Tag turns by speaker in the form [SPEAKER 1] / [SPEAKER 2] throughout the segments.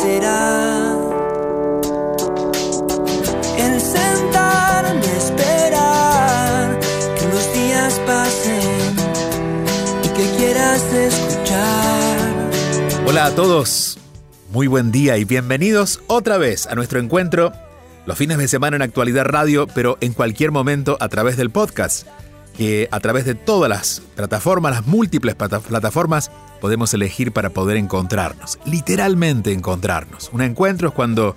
[SPEAKER 1] será. El sentarme esperar que los días pasen y que quieras escuchar.
[SPEAKER 2] Hola a todos, muy buen día y bienvenidos otra vez a nuestro encuentro los fines de semana en Actualidad Radio, pero en cualquier momento a través del podcast, que a través de todas las plataformas, las múltiples plataformas, podemos elegir para poder encontrarnos, literalmente encontrarnos. Un encuentro es cuando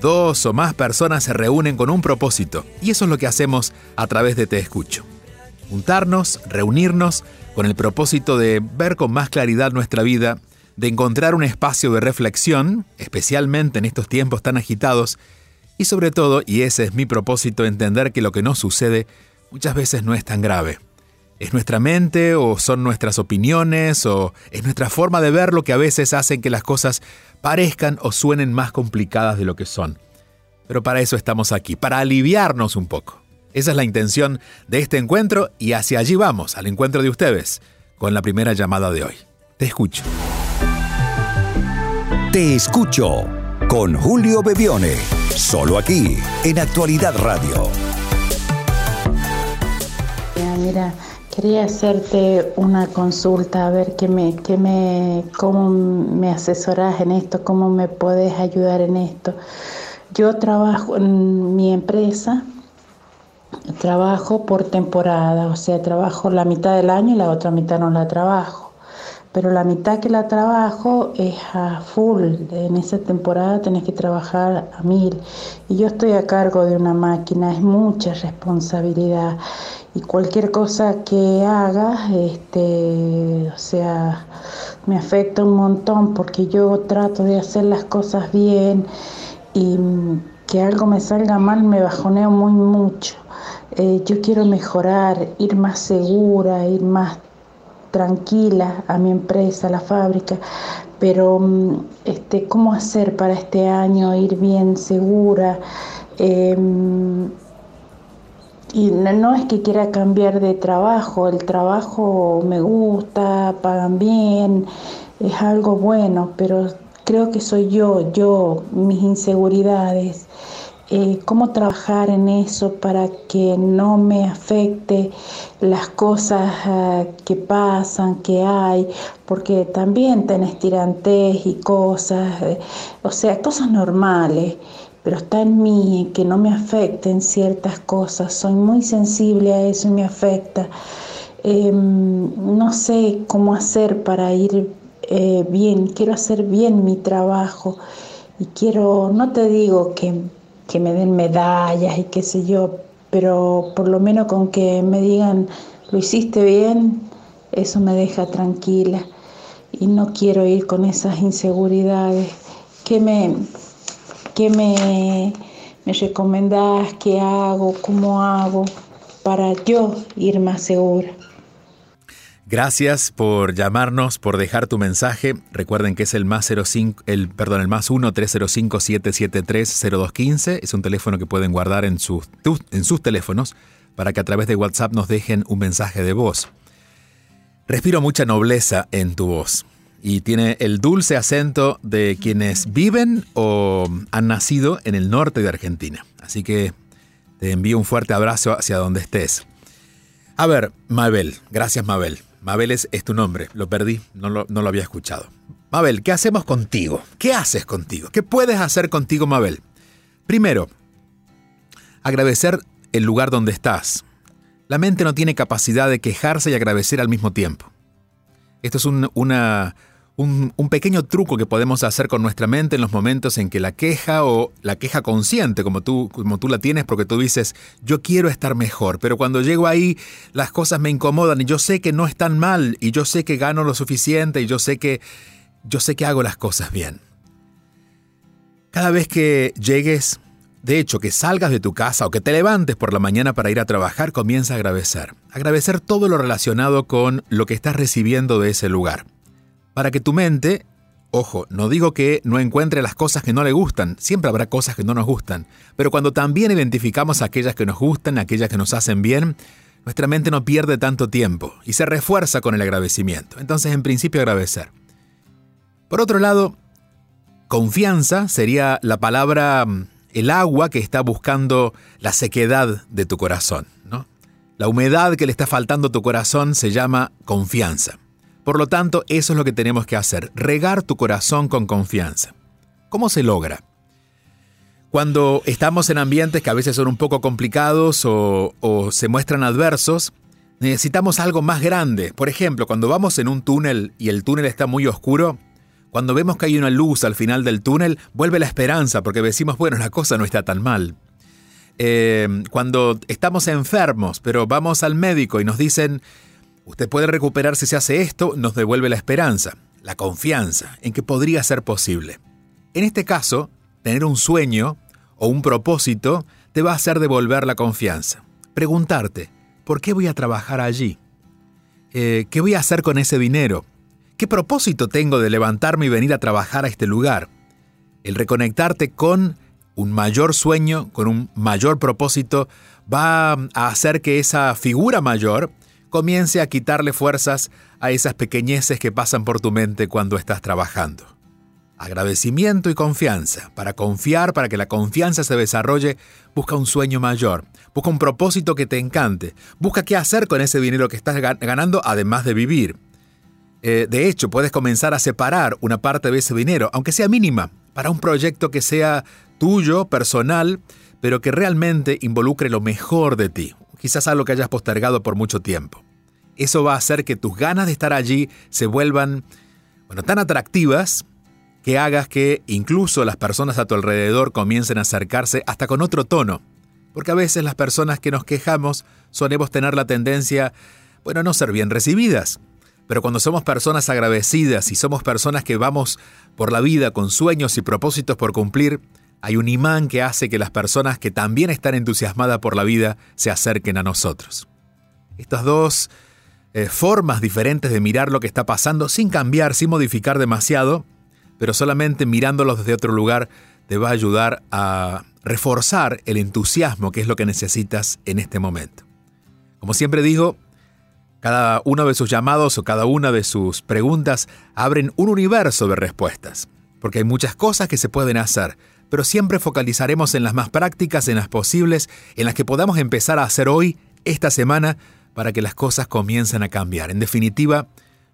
[SPEAKER 2] dos o más personas se reúnen con un propósito, y eso es lo que hacemos a través de Te Escucho. Juntarnos, reunirnos con el propósito de ver con más claridad nuestra vida, de encontrar un espacio de reflexión, especialmente en estos tiempos tan agitados, y sobre todo, y ese es mi propósito, entender que lo que nos sucede muchas veces no es tan grave. Es nuestra mente o son nuestras opiniones o es nuestra forma de ver lo que a veces hacen que las cosas parezcan o suenen más complicadas de lo que son. Pero para eso estamos aquí, para aliviarnos un poco. Esa es la intención de este encuentro y hacia allí vamos, al encuentro de ustedes, con la primera llamada de hoy. Te escucho.
[SPEAKER 3] Te escucho con Julio Bebione. Solo aquí, en Actualidad Radio.
[SPEAKER 4] Quería hacerte una consulta, a ver qué me, qué me, cómo me asesoras en esto, cómo me puedes ayudar en esto. Yo trabajo en mi empresa, trabajo por temporada, o sea, trabajo la mitad del año y la otra mitad no la trabajo pero la mitad que la trabajo es a full. En esa temporada tenés que trabajar a mil. Y yo estoy a cargo de una máquina, es mucha responsabilidad. Y cualquier cosa que haga, este, o sea, me afecta un montón porque yo trato de hacer las cosas bien y que algo me salga mal me bajoneo muy mucho. Eh, yo quiero mejorar, ir más segura, ir más tranquila a mi empresa, a la fábrica, pero mm, este, ¿cómo hacer para este año ir bien segura? Em, y no, es que quiera cambiar de trabajo, el trabajo me gusta, pagan bien, es algo bueno, pero creo que soy yo, yo, mis inseguridades. Eh, cómo trabajar en eso para que no me afecte las cosas eh, que pasan, que hay, porque también tenés tirantes y cosas, eh, o sea, cosas normales, pero está en mí que no me afecten ciertas cosas, soy muy sensible a eso y me afecta. Em, no sé cómo hacer para ir bien, quiero hacer bien mi trabajo y quiero, no te digo que que me den medallas y qué sé yo, pero por lo menos con que me digan, lo hiciste bien, eso me deja tranquila y no quiero ir con esas inseguridades. ¿Qué me, qué me, me recomendás? ¿Qué hago? ¿Cómo hago? Para yo ir más segura.
[SPEAKER 2] Gracias por llamarnos, por dejar tu mensaje. Recuerden que es el más 05, el perdón, el más 1 305 773 0215. Es un teléfono que pueden guardar en sus, en sus teléfonos para que a través de WhatsApp nos dejen un mensaje de voz. Respiro mucha nobleza en tu voz y tiene el dulce acento de quienes viven o han nacido en el norte de Argentina. Así que te envío un fuerte abrazo hacia donde estés. A ver, Mabel, gracias Mabel. Mabel es, tu nombre, lo perdí, no lo, no lo había escuchado. Mabel, ¿qué hacemos contigo? ¿Qué haces contigo? ¿Qué puedes hacer contigo, Mabel? Primero, agradecer el lugar donde estás. La mente no tiene capacidad de quejarse y agradecer al mismo tiempo. Esto es una, un, pequeño truco que podemos hacer con nuestra mente en los momentos en que la queja o la queja consciente, como tú, como tú la tienes, porque tú dices, yo quiero estar mejor, pero cuando llego ahí las cosas me incomodan y yo sé que no están mal y yo sé que gano lo suficiente y yo sé que, yo sé que hago las cosas bien. Cada vez que llegues, de hecho, que salgas de tu casa o que te levantes por la mañana para ir a trabajar, comienza a agradecer. Agradecer todo lo relacionado con lo que estás recibiendo de ese lugar. Para que tu mente, ojo, no digo que no encuentre las cosas que no le gustan, siempre habrá cosas que no nos gustan, pero cuando también identificamos aquellas que nos gustan, aquellas que nos hacen bien, nuestra mente no pierde tanto tiempo y se refuerza con el agradecimiento. Entonces, en principio, agradecer. Por otro lado, Confianza sería la palabra, mm, el agua que está buscando la sequedad de tu corazón. ¿no? La humedad que le está faltando a tu corazón se llama confianza. Por lo tanto, eso es lo que tenemos que hacer, regar tu corazón con confianza. ¿Cómo se logra? Cuando estamos en ambientes que a veces son un poco complicados o, se muestran adversos, necesitamos algo más grande. Por ejemplo, cuando vamos en un túnel y el túnel está muy oscuro, cuando vemos que hay una luz al final del túnel, vuelve la esperanza porque decimos, bueno, la cosa no está tan mal. Eh, cuando estamos enfermos, pero vamos al médico y nos dicen, usted puede recuperarse si hace esto, nos devuelve la esperanza, la confianza en que podría ser posible. En este caso, tener un sueño o un propósito te va a hacer devolver la confianza. Preguntarte, ¿por qué voy a trabajar allí? Eh, ¿Qué voy a hacer con ese dinero? ¿Qué propósito tengo de levantarme y venir a trabajar a este lugar? El reconectarte con un mayor sueño, con un mayor propósito, va a hacer que esa figura mayor comience a quitarle fuerzas a esas pequeñeces que pasan por tu mente cuando estás trabajando. Agradecimiento y confianza. Para confiar, para que la confianza se desarrolle, busca un sueño mayor, busca un propósito que te encante, busca qué hacer con ese dinero que estás ganando además de vivir. Eh, de hecho, puedes comenzar a separar una parte de ese dinero, aunque sea mínima, para un proyecto que sea tuyo, personal, pero que realmente involucre lo mejor de ti, quizás algo que hayas postergado por mucho tiempo. Eso va a hacer que tus ganas de estar allí se vuelvan, bueno, tan atractivas que hagas que incluso las personas a tu alrededor comiencen a acercarse hasta con otro tono. Porque a veces las personas que nos quejamos solemos tener la tendencia, bueno, no ser bien recibidas. Pero cuando somos personas agradecidas y somos personas que vamos por la vida con sueños y propósitos por cumplir, hay un imán que hace que las personas que también están entusiasmadas por la vida se acerquen a nosotros. Estas dos eh, formas diferentes de mirar lo que está pasando sin cambiar, sin modificar demasiado, pero solamente mirándolos desde otro lugar, te va a ayudar a reforzar el entusiasmo que es lo que necesitas en este momento. Como siempre digo, cada uno de sus llamados o cada una de sus preguntas abren un universo de respuestas, porque hay muchas cosas que se pueden hacer, pero siempre focalizaremos en las más prácticas, en las posibles, en las que podamos empezar a hacer hoy, esta semana, para que las cosas comiencen a cambiar. En definitiva,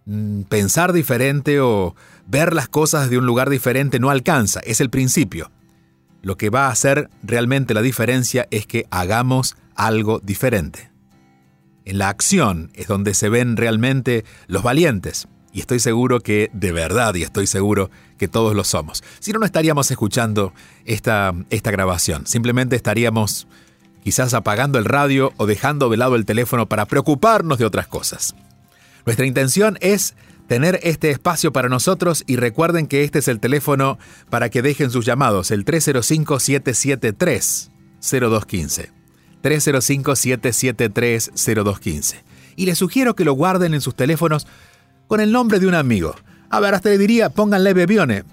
[SPEAKER 2] mm, pensar diferente o ver las cosas de un lugar diferente no alcanza, es el principio. Lo que va a hacer realmente la diferencia es que hagamos algo diferente. En la acción es donde se ven realmente los valientes. Y estoy seguro que, de verdad, y estoy seguro que todos lo somos. Si no, no estaríamos escuchando esta, esta grabación. Simplemente estaríamos quizás apagando el radio o dejando de lado el teléfono para preocuparnos de otras cosas. Nuestra intención es tener este espacio para nosotros y recuerden que este es el teléfono para que dejen sus llamados, el 305-773-0215. 305-773-0215. Y les sugiero que lo guarden en sus teléfonos con el nombre de un amigo. A ver, hasta le diría, pónganle Bebione,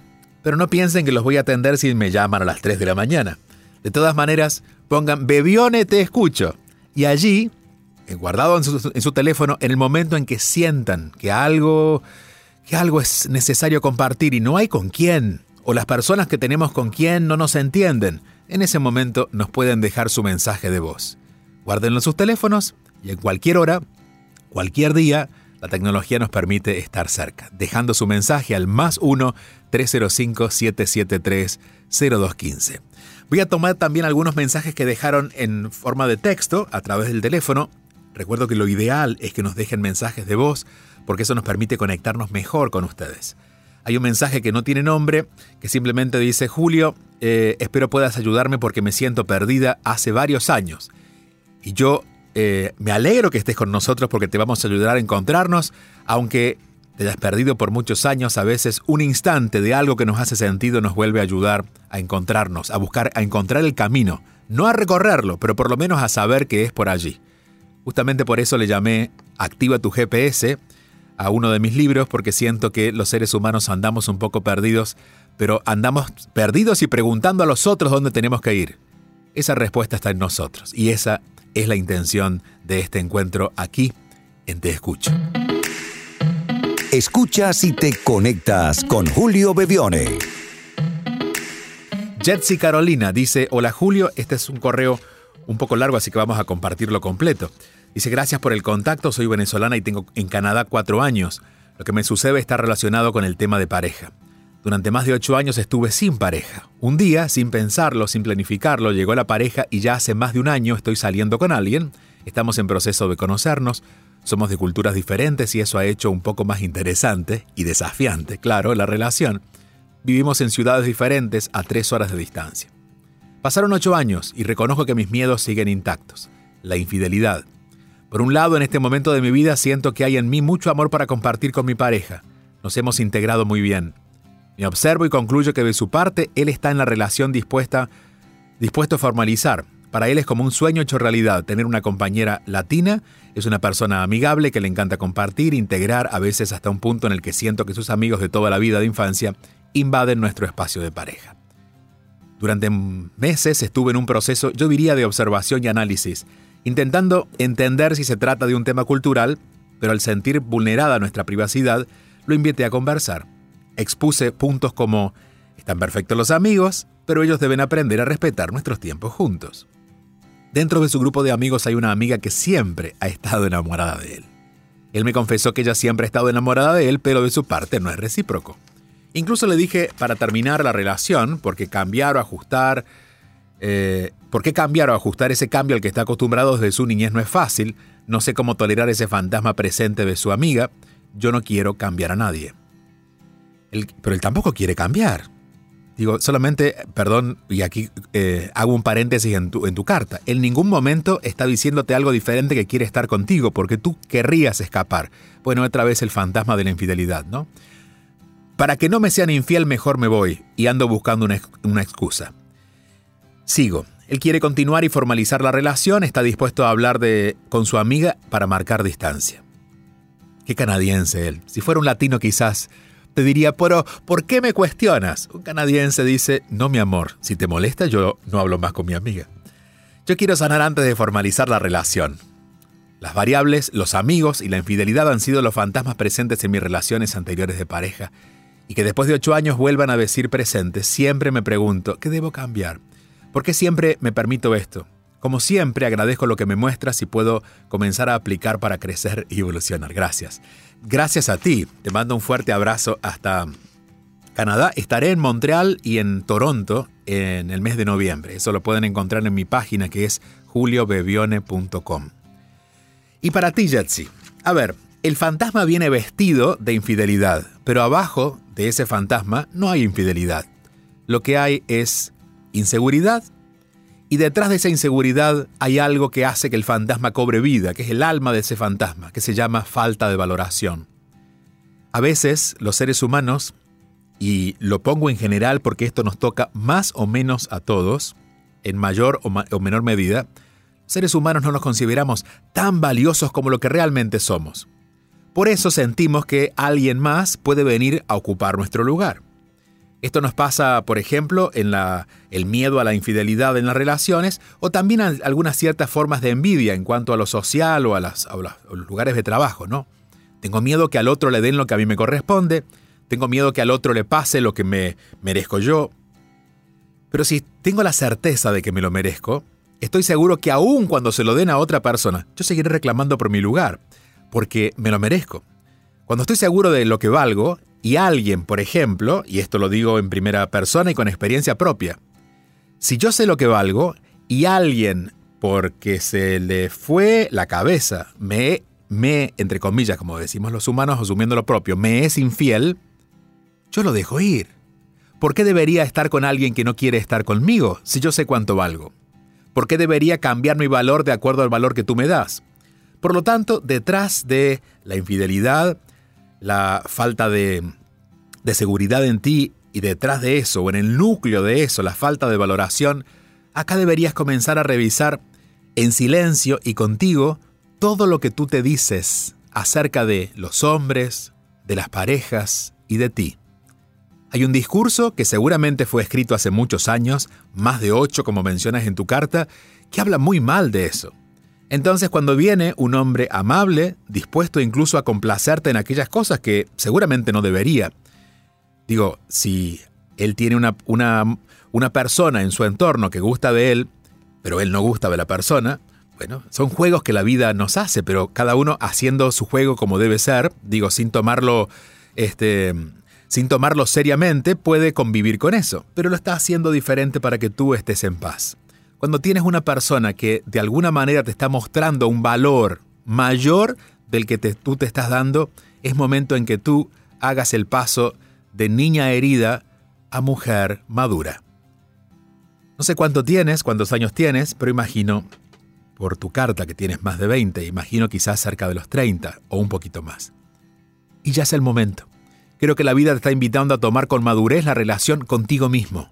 [SPEAKER 2] pero no piensen que los voy a atender si me llaman a las 3 de la mañana. De todas maneras, pongan Bebione te escucho. Y allí, eh, guardado en su, en su teléfono, en el momento en que sientan que algo, que algo es necesario compartir y no hay con quién, o las personas que tenemos con quién no nos entienden, en ese momento nos pueden dejar su mensaje de voz. Guárdenlo en sus teléfonos y en cualquier hora, cualquier día, la tecnología nos permite estar cerca, dejando su mensaje al más 1-305-773-0215. Voy a tomar también algunos mensajes que dejaron en forma de texto a través del teléfono. Recuerdo que lo ideal es que nos dejen mensajes de voz porque eso nos permite conectarnos mejor con ustedes. Hay un mensaje que no tiene nombre, que simplemente dice, Julio, eh, espero puedas ayudarme porque me siento perdida hace varios años. Y yo eh, me alegro que estés con nosotros porque te vamos a ayudar a encontrarnos, aunque te hayas perdido por muchos años, a veces un instante de algo que nos hace sentido nos vuelve a ayudar a encontrarnos, a buscar, a encontrar el camino. No a recorrerlo, pero por lo menos a saber que es por allí. Justamente por eso le llamé Activa tu GPS a uno de mis libros, porque siento que los seres humanos andamos un poco perdidos, pero andamos perdidos y preguntando a los otros dónde tenemos que ir. Esa respuesta está en nosotros y esa es la intención de este encuentro aquí en Te Escucho.
[SPEAKER 3] Escuchas y te conectas con Julio Bevione.
[SPEAKER 2] Jetsi Carolina dice, hola Julio, este es un correo un poco largo, así que vamos a compartirlo completo. Dice, gracias por el contacto, soy venezolana y tengo en Canadá cuatro años. Lo que me sucede está relacionado con el tema de pareja. Durante más de ocho años estuve sin pareja. Un día, sin pensarlo, sin planificarlo, llegó la pareja y ya hace más de un año estoy saliendo con alguien. Estamos en proceso de conocernos. Somos de culturas diferentes y eso ha hecho un poco más interesante y desafiante, claro, la relación. Vivimos en ciudades diferentes a tres horas de distancia. Pasaron ocho años y reconozco que mis miedos siguen intactos. La infidelidad. Por un lado, en este momento de mi vida siento que hay en mí mucho amor para compartir con mi pareja. Nos hemos integrado muy bien. Me observo y concluyo que de su parte él está en la relación dispuesta, dispuesto a formalizar, para él es como un sueño hecho realidad tener una compañera latina, es una persona amigable que le encanta compartir, integrar, a veces hasta un punto en el que siento que sus amigos de toda la vida de infancia invaden nuestro espacio de pareja. Durante meses estuve en un proceso, yo diría, de observación y análisis, intentando entender si se trata de un tema cultural, pero al sentir vulnerada nuestra privacidad, lo invité a conversar. Expuse puntos como, están perfectos los amigos, pero ellos deben aprender a respetar nuestros tiempos juntos. Dentro de su grupo de amigos hay una amiga que siempre ha estado enamorada de él. Él me confesó que ella siempre ha estado enamorada de él, pero de su parte no es recíproco. Incluso le dije para terminar la relación, porque cambiar o ajustar, eh, ¿por qué cambiar o ajustar ese cambio al que está acostumbrado desde su niñez no es fácil? No sé cómo tolerar ese fantasma presente de su amiga. Yo no quiero cambiar a nadie. Pero él tampoco quiere cambiar. Digo, solamente, perdón, y aquí eh, hago un paréntesis en tu, carta. En ningún momento está diciéndote algo diferente que quiere estar contigo, porque tú querrías escapar. Bueno, otra vez el fantasma de la infidelidad, ¿no? Para que no me sean infiel, mejor me voy, y ando buscando una, una excusa. Sigo. Él quiere continuar y formalizar la relación, está dispuesto a hablar de, con su amiga para marcar distancia. Qué canadiense él. Si fuera un latino quizás te diría, pero ¿por qué me cuestionas? Un canadiense dice, no mi amor, si te molesta yo no hablo más con mi amiga. Yo quiero sanar antes de formalizar la relación. Las variables, los amigos y la infidelidad han sido los fantasmas presentes en mis relaciones anteriores de pareja, y que después de ocho años vuelvan a decir presentes, siempre me pregunto, ¿qué debo cambiar? ¿Por qué siempre me permito esto? Como siempre, agradezco lo que me muestras y puedo comenzar a aplicar para crecer y evolucionar. Gracias. Gracias a ti. Te mando un fuerte abrazo hasta Canadá. Estaré en Montreal y en Toronto en el mes de noviembre. Eso lo pueden encontrar en mi página que es juliobevione.com. Y para ti, Jetsi. A ver, el fantasma viene vestido de infidelidad, pero abajo de ese fantasma no hay infidelidad. Lo que hay es inseguridad y detrás de esa inseguridad hay algo que hace que el fantasma cobre vida, que es el alma de ese fantasma, que se llama falta de valoración. A veces los seres humanos, y lo pongo en general porque esto nos toca más o menos a todos, en mayor o, menor medida, seres humanos no nos consideramos tan valiosos como lo que realmente somos. Por eso sentimos que alguien más puede venir a ocupar nuestro lugar. Esto nos pasa, por ejemplo, en la, el miedo a la infidelidad en las relaciones o también algunas ciertas formas de envidia en cuanto a lo social o a, a los lugares de trabajo, ¿no? Tengo miedo que al otro le den lo que a mí me corresponde, tengo miedo que al otro le pase lo que me merezco yo. Pero si tengo la certeza de que me lo merezco, estoy seguro que aun cuando se lo den a otra persona, yo seguiré reclamando por mi lugar, porque me lo merezco. Cuando estoy seguro de lo que valgo, y alguien, por ejemplo, y esto lo digo en primera persona y con experiencia propia, si yo sé lo que valgo y alguien, porque se le fue la cabeza, me, me, entre comillas, como decimos los humanos, asumiendo lo propio, me es infiel, yo lo dejo ir. ¿Por qué debería estar con alguien que no quiere estar conmigo si yo sé cuánto valgo? ¿Por qué debería cambiar mi valor de acuerdo al valor que tú me das? Por lo tanto, detrás de la infidelidad, la falta de, de seguridad en ti y detrás de eso, o en el núcleo de eso, la falta de valoración, acá deberías comenzar a revisar en silencio y contigo todo lo que tú te dices acerca de los hombres, de las parejas y de ti. Hay un discurso que seguramente fue escrito hace muchos años, más de ocho como mencionas en tu carta, que habla muy mal de eso. Entonces cuando viene un hombre amable, dispuesto incluso a complacerte en aquellas cosas que seguramente no debería, digo, si él tiene una, una, una persona en su entorno que gusta de él, pero él no gusta de la persona, bueno, son juegos que la vida nos hace, pero cada uno haciendo su juego como debe ser, digo, sin tomarlo, este, sin tomarlo seriamente, puede convivir con eso, pero lo está haciendo diferente para que tú estés en paz. Cuando tienes una persona que de alguna manera te está mostrando un valor mayor del que tú te estás dando, es momento en que tú hagas el paso de niña herida a mujer madura. No sé cuánto tienes, cuántos años tienes, pero imagino, por tu carta que tienes más de 20, imagino quizás cerca de los 30 o un poquito más. Y ya es el momento. Creo que la vida te está invitando a tomar con madurez la relación contigo mismo,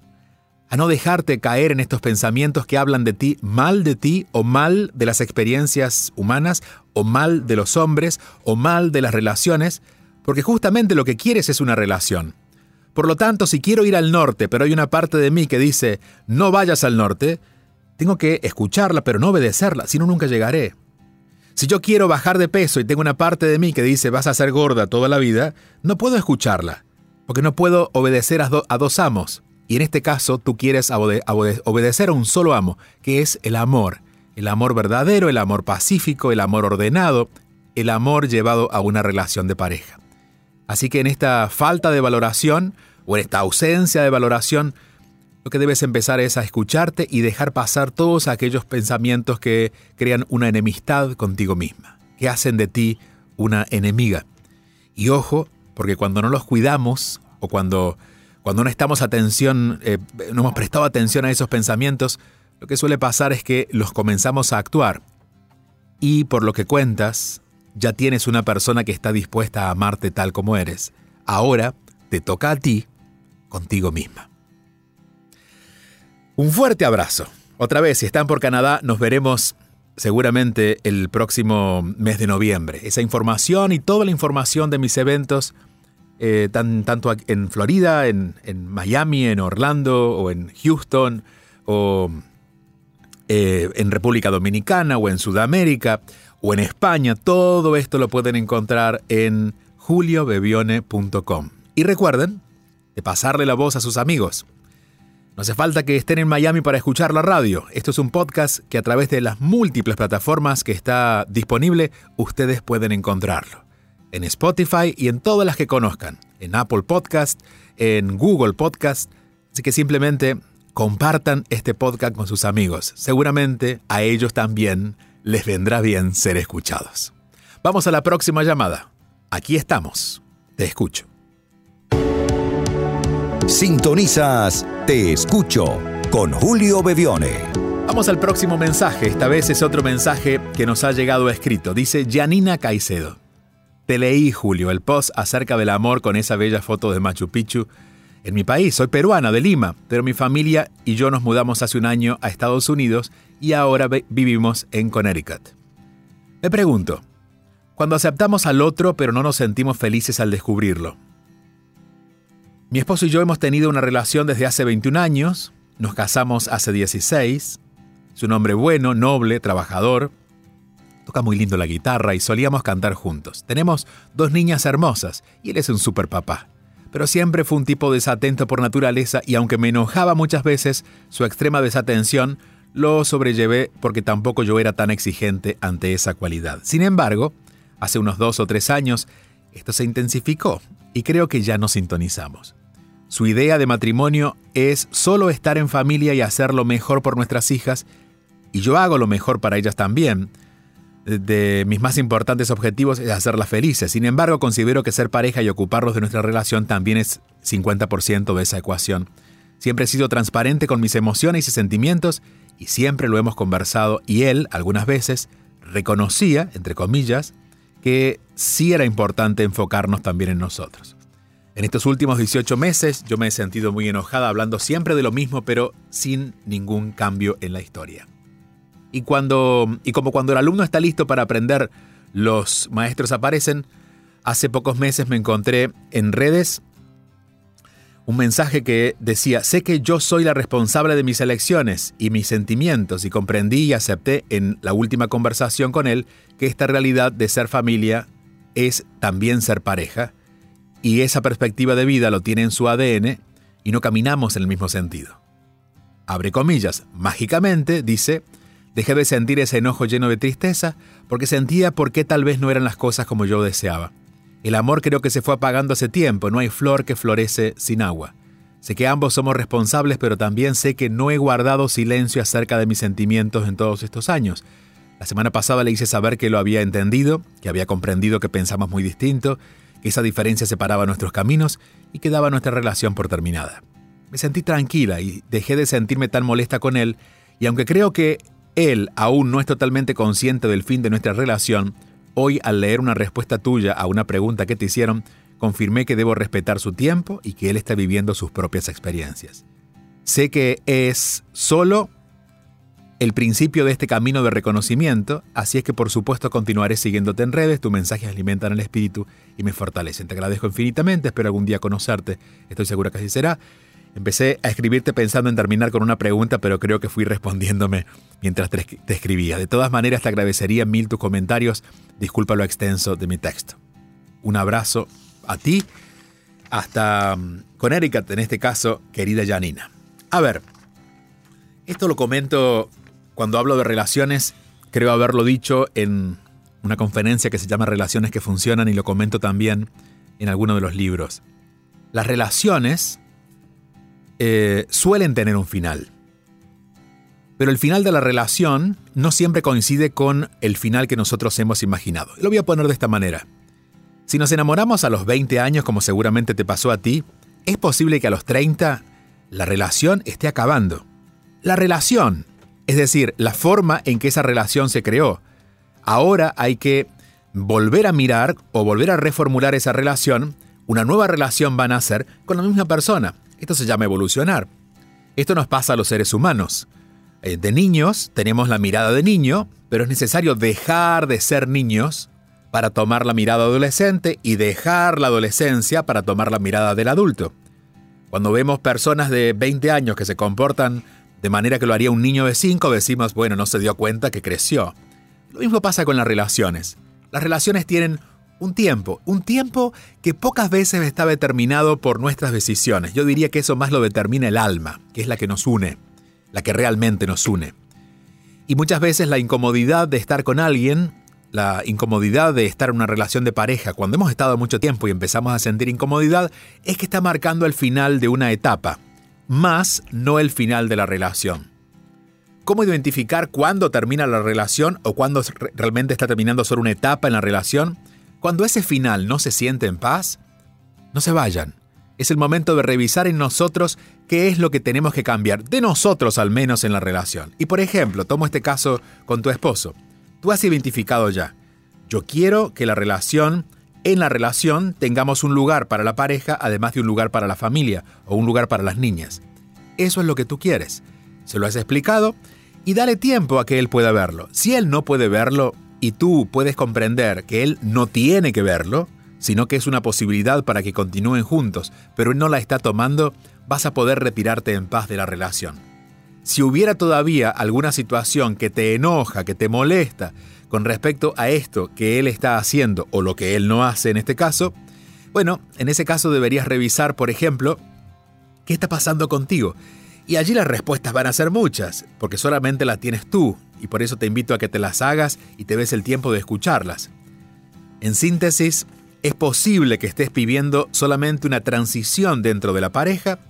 [SPEAKER 2] a no dejarte caer en estos pensamientos que hablan de ti, mal de ti o mal de las experiencias humanas o mal de los hombres o mal de las relaciones, porque justamente lo que quieres es una relación. Por lo tanto, si quiero ir al norte, pero hay una parte de mí que dice, no vayas al norte, tengo que escucharla, pero no obedecerla, si no nunca llegaré. Si yo quiero bajar de peso y tengo una parte de mí que dice, vas a ser gorda toda la vida, no puedo escucharla, porque no puedo obedecer a, dos amos. Y en este caso, tú quieres obedecer a un solo amo, que es el amor. El amor verdadero, el amor pacífico, el amor ordenado, el amor llevado a una relación de pareja. Así que en esta falta de valoración o en esta ausencia de valoración, lo que debes empezar es a escucharte y dejar pasar todos aquellos pensamientos que crean una enemistad contigo misma, que hacen de ti una enemiga. Y ojo, porque cuando no los cuidamos o cuando, cuando no estamos atención, eh, no hemos prestado atención a esos pensamientos, lo que suele pasar es que los comenzamos a actuar. Y por lo que cuentas, ya tienes una persona que está dispuesta a amarte tal como eres. Ahora te toca a ti contigo misma. Un fuerte abrazo. Otra vez, si están por Canadá, nos veremos seguramente el próximo mes de noviembre. Esa información y toda la información de mis eventos, eh, tanto en Florida, en, Miami, en Orlando o en Houston o eh, en República Dominicana o en Sudamérica o en España, todo esto lo pueden encontrar en juliobevione.com. Y recuerden de pasarle la voz a sus amigos. No hace falta que estén en Miami para escuchar la radio. Esto es un podcast que a través de las múltiples plataformas que está disponible, ustedes pueden encontrarlo. En Spotify y en todas las que conozcan. En Apple Podcast, en Google Podcast. Así que simplemente compartan este podcast con sus amigos. Seguramente a ellos también les vendrá bien ser escuchados. Vamos a la próxima llamada. Aquí estamos. Te escucho.
[SPEAKER 3] Sintonizas Te escucho con Julio Bevione.
[SPEAKER 2] Vamos al próximo mensaje. Esta vez es otro mensaje que nos ha llegado escrito. Dice Janina Caicedo. Leí, Julio, el post acerca del amor con esa bella foto de Machu Picchu. En mi país, soy peruana, de Lima, pero mi familia y yo nos mudamos hace un año a Estados Unidos y ahora vivimos en Connecticut. Me pregunto, cuando aceptamos al otro pero no nos sentimos felices al descubrirlo. Mi esposo y yo hemos tenido una relación desde hace 21 años, nos casamos hace 16, es un hombre bueno, noble, trabajador, toca muy lindo la guitarra y solíamos cantar juntos. Tenemos dos niñas hermosas y él es un super papá. Pero siempre fue un tipo desatento por naturaleza y aunque me enojaba muchas veces, su extrema desatención lo sobrellevé porque tampoco yo era tan exigente ante esa cualidad. Sin embargo, hace unos dos o tres años, esto se intensificó y creo que ya nos sintonizamos. Su idea de matrimonio es solo estar en familia y hacer lo mejor por nuestras hijas, y yo hago lo mejor para ellas también. De mis más importantes objetivos es hacerlas felices. Sin embargo, considero que ser pareja y ocuparlos de nuestra relación también es 50% de esa ecuación. Siempre he sido transparente con mis emociones y sentimientos y siempre lo hemos conversado y él, algunas veces, reconocía, entre comillas, que sí era importante enfocarnos también en nosotros. En estos últimos 18 meses yo me he sentido muy enojada hablando siempre de lo mismo, pero sin ningún cambio en la historia. Y, cuando, y como cuando el alumno está listo para aprender, los maestros aparecen, hace pocos meses me encontré en redes un mensaje que decía, sé que yo soy la responsable de mis elecciones y mis sentimientos y comprendí y acepté en la última conversación con él que esta realidad de ser familia es también ser pareja y esa perspectiva de vida lo tiene en su ADN y no caminamos en el mismo sentido. Abre comillas, mágicamente, dice, dejé de sentir ese enojo lleno de tristeza porque sentía por qué tal vez no eran las cosas como yo deseaba. El amor creo que se fue apagando hace tiempo, no hay flor que florece sin agua. Sé que ambos somos responsables, pero también sé que no he guardado silencio acerca de mis sentimientos en todos estos años. La semana pasada le hice saber que lo había entendido, que había comprendido que pensamos muy distinto, que esa diferencia separaba nuestros caminos y que daba nuestra relación por terminada. Me sentí tranquila y dejé de sentirme tan molesta con él, y aunque creo que él aún no es totalmente consciente del fin de nuestra relación, Hoy, al leer una respuesta tuya a una pregunta que te hicieron, confirmé que debo respetar su tiempo y que él está viviendo sus propias experiencias. Sé que es solo el principio de este camino de reconocimiento, así es que por supuesto continuaré siguiéndote en redes, tus mensajes alimentan el espíritu y me fortalecen. Te agradezco infinitamente, espero algún día conocerte, estoy segura que así será. Empecé a escribirte pensando en terminar con una pregunta, pero creo que fui respondiéndome mientras te, escribía. De todas maneras, te agradecería mil tus comentarios. Disculpa lo extenso de mi texto. Un abrazo a ti, hasta mm, Connecticut, en este caso, querida Janina. A ver, esto lo comento cuando hablo de relaciones, creo haberlo dicho en una conferencia que se llama Relaciones que Funcionan y lo comento también en alguno de los libros. Las relaciones eh, suelen tener un final. Pero el final de la relación no siempre coincide con el final que nosotros hemos imaginado. Lo voy a poner de esta manera. Si nos enamoramos a los 20 años, como seguramente te pasó a ti, es posible que a los 30 la relación esté acabando. La relación, es decir, la forma en que esa relación se creó. Ahora hay que volver a mirar o volver a reformular esa relación. Una nueva relación va a nacer con la misma persona. Esto se llama evolucionar. Esto nos pasa a los seres humanos. Eh, de niños tenemos la mirada de niño, pero es necesario dejar de ser niños para tomar la mirada adolescente y dejar la adolescencia para tomar la mirada del adulto. Cuando vemos personas de 20 años que se comportan de manera que lo haría un niño de 5, decimos, bueno, no se dio cuenta que creció. Lo mismo pasa con las relaciones. Las relaciones tienen un tiempo, un tiempo que pocas veces está determinado por nuestras decisiones. Yo diría que eso más lo determina el alma, que es la que nos une, la que realmente nos une. Y muchas veces la incomodidad de estar con alguien, la incomodidad de estar en una relación de pareja, cuando hemos estado mucho tiempo y empezamos a sentir incomodidad, es que está marcando el final de una etapa, más no el final de la relación. ¿Cómo identificar cuándo termina la relación o cuándo realmente está terminando solo una etapa en la relación? Cuando ese final no se siente en paz, no se vayan. Es el momento de revisar en nosotros qué es lo que tenemos que cambiar, de nosotros al menos en la relación. Y por ejemplo, tomo este caso con tu esposo. Tú has identificado ya, yo quiero que la relación, en la relación, tengamos un lugar para la pareja, además de un lugar para la familia o un lugar para las niñas. Eso es lo que tú quieres. Se lo has explicado y dale tiempo a que él pueda verlo. Si él no puede verlo, y tú puedes comprender que él no tiene que verlo, sino que es una posibilidad para que continúen juntos, pero él no la está tomando, vas a poder retirarte en paz de la relación. Si hubiera todavía alguna situación que te enoja, que te molesta con respecto a esto que él está haciendo o lo que él no hace en este caso, bueno, en ese caso deberías revisar, por ejemplo, qué está pasando contigo. Y allí las respuestas van a ser muchas, porque solamente las tienes tú y por eso te invito a que te las hagas y te des el tiempo de escucharlas. En síntesis, es posible que estés viviendo solamente una transición dentro de la pareja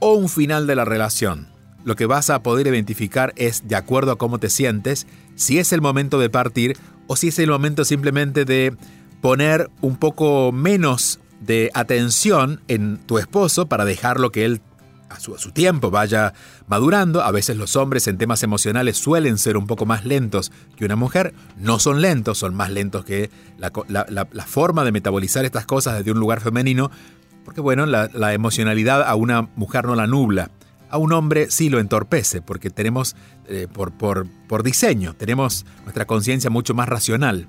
[SPEAKER 2] o un final de la relación. Lo que vas a poder identificar es, de acuerdo a cómo te sientes, si es el momento de partir o si es el momento simplemente de poner un poco menos de atención en tu esposo para dejarlo que él a su, tiempo vaya madurando. A veces los hombres en temas emocionales suelen ser un poco más lentos que una mujer. No son lentos, son más lentos que la, forma de metabolizar estas cosas desde un lugar femenino. Porque bueno, la, emocionalidad a una mujer no la nubla. A un hombre sí lo entorpece, porque tenemos, eh, por, por, por diseño, tenemos nuestra conciencia mucho más racional.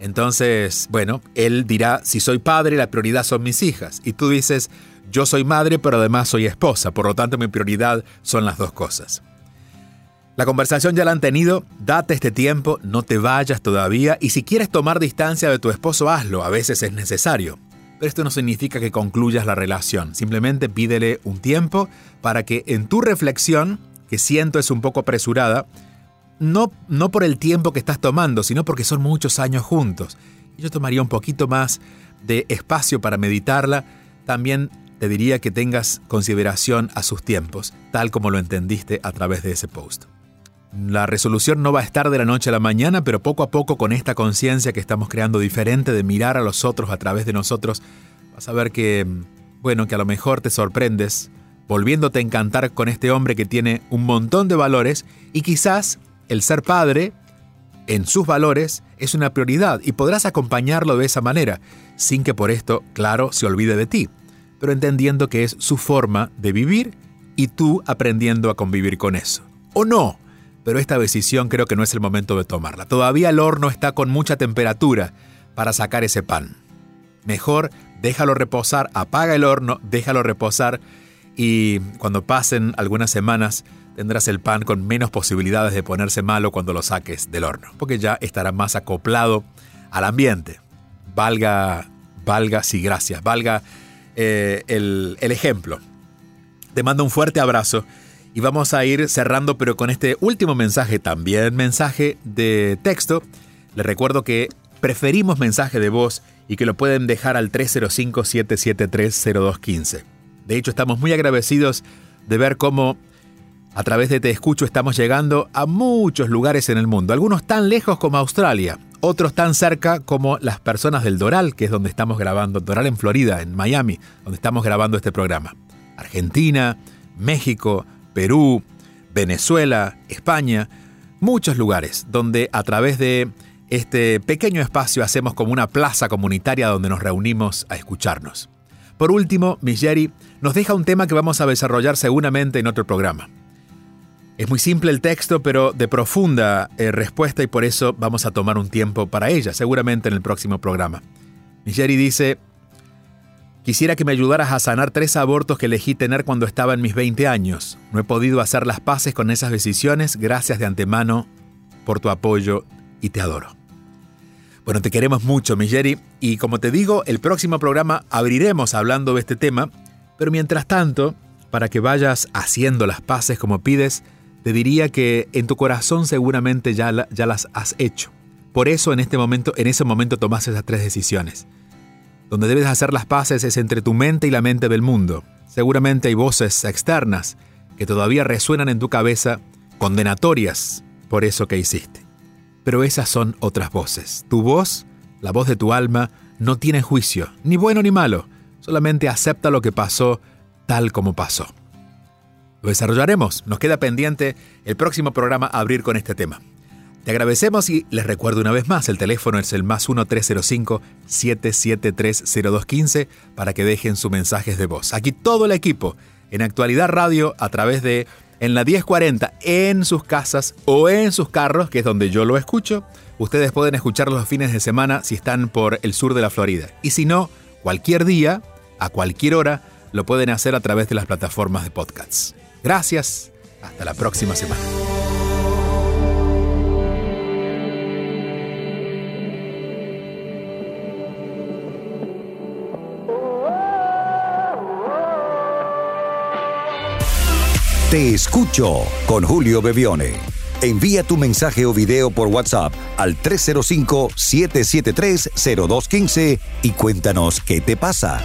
[SPEAKER 2] Entonces, bueno, él dirá, si soy padre, la prioridad son mis hijas. Y tú dices, yo soy madre, pero además soy esposa, por lo tanto mi prioridad son las dos cosas. La conversación ya la han tenido, date este tiempo, no te vayas todavía y si quieres tomar distancia de tu esposo, hazlo, a veces es necesario. Pero esto no significa que concluyas la relación, simplemente pídele un tiempo para que en tu reflexión, que siento es un poco apresurada, no, no por el tiempo que estás tomando, sino porque son muchos años juntos. Yo tomaría un poquito más de espacio para meditarla, también te diría que tengas consideración a sus tiempos, tal como lo entendiste a través de ese post. La resolución no va a estar de la noche a la mañana, pero poco a poco con esta conciencia que estamos creando diferente de mirar a los otros a través de nosotros, vas a ver que, bueno, que a lo mejor te sorprendes volviéndote a encantar con este hombre que tiene un montón de valores y quizás el ser padre, en sus valores, es una prioridad y podrás acompañarlo de esa manera, sin que por esto, claro, se olvide de ti pero entendiendo que es su forma de vivir y tú aprendiendo a convivir con eso. O no, pero esta decisión creo que no es el momento de tomarla. Todavía el horno está con mucha temperatura para sacar ese pan. Mejor déjalo reposar, apaga el horno, déjalo reposar y cuando pasen algunas semanas tendrás el pan con menos posibilidades de ponerse malo cuando lo saques del horno, porque ya estará más acoplado al ambiente. Valga, valga, sí, gracias, valga eh, el, ejemplo. Te mando un fuerte abrazo y vamos a ir cerrando, pero con este último mensaje, también mensaje de texto. Les recuerdo que preferimos mensaje de voz y que lo pueden dejar al 305-773-0215. De hecho, estamos muy agradecidos de ver cómo a través de Te Escucho estamos llegando a muchos lugares en el mundo, algunos tan lejos como Australia, otros tan cerca como las personas del Doral, que es donde estamos grabando, Doral en Florida, en Miami, donde estamos grabando este programa. Argentina, México, Perú, Venezuela, España, muchos lugares donde a través de este pequeño espacio hacemos como una plaza comunitaria donde nos reunimos a escucharnos. Por último, Miss Jerry nos deja un tema que vamos a desarrollar seguramente en otro programa. Es muy simple el texto, pero de profunda eh, respuesta y por eso vamos a tomar un tiempo para ella, seguramente en el próximo programa. Jerry dice, quisiera que me ayudaras a sanar tres abortos que elegí tener cuando estaba en mis 20 años. No he podido hacer las paces con esas decisiones, gracias de antemano por tu apoyo y te adoro. Bueno, te queremos mucho, Jerry, y como te digo, el próximo programa abriremos hablando de este tema, pero mientras tanto, para que vayas haciendo las paces como pides, te diría que en tu corazón seguramente ya, ya las has hecho. Por eso en este momento, en ese momento tomas esas tres decisiones. Donde debes hacer las paces es entre tu mente y la mente del mundo. Seguramente hay voces externas que todavía resuenan en tu cabeza condenatorias por eso que hiciste. Pero esas son otras voces. Tu voz, la voz de tu alma, no tiene juicio, ni bueno ni malo. Solamente acepta lo que pasó tal como pasó. Lo desarrollaremos. Nos queda pendiente el próximo programa abrir con este tema. Te agradecemos y les recuerdo una vez más, el teléfono es el más 1-305-773-0215 para que dejen sus mensajes de voz. Aquí todo el equipo en Actualidad Radio a través de en la 1040 en sus casas o en sus carros, que es donde yo lo escucho. Ustedes pueden escucharlo los fines de semana si están por el sur de la Florida. Y si no, cualquier día, a cualquier hora, lo pueden hacer a través de las plataformas de podcasts. Gracias. Hasta la próxima semana.
[SPEAKER 3] Te escucho con Julio Bevione. Envía tu mensaje o video por WhatsApp al 305-773-0215 y cuéntanos qué te pasa.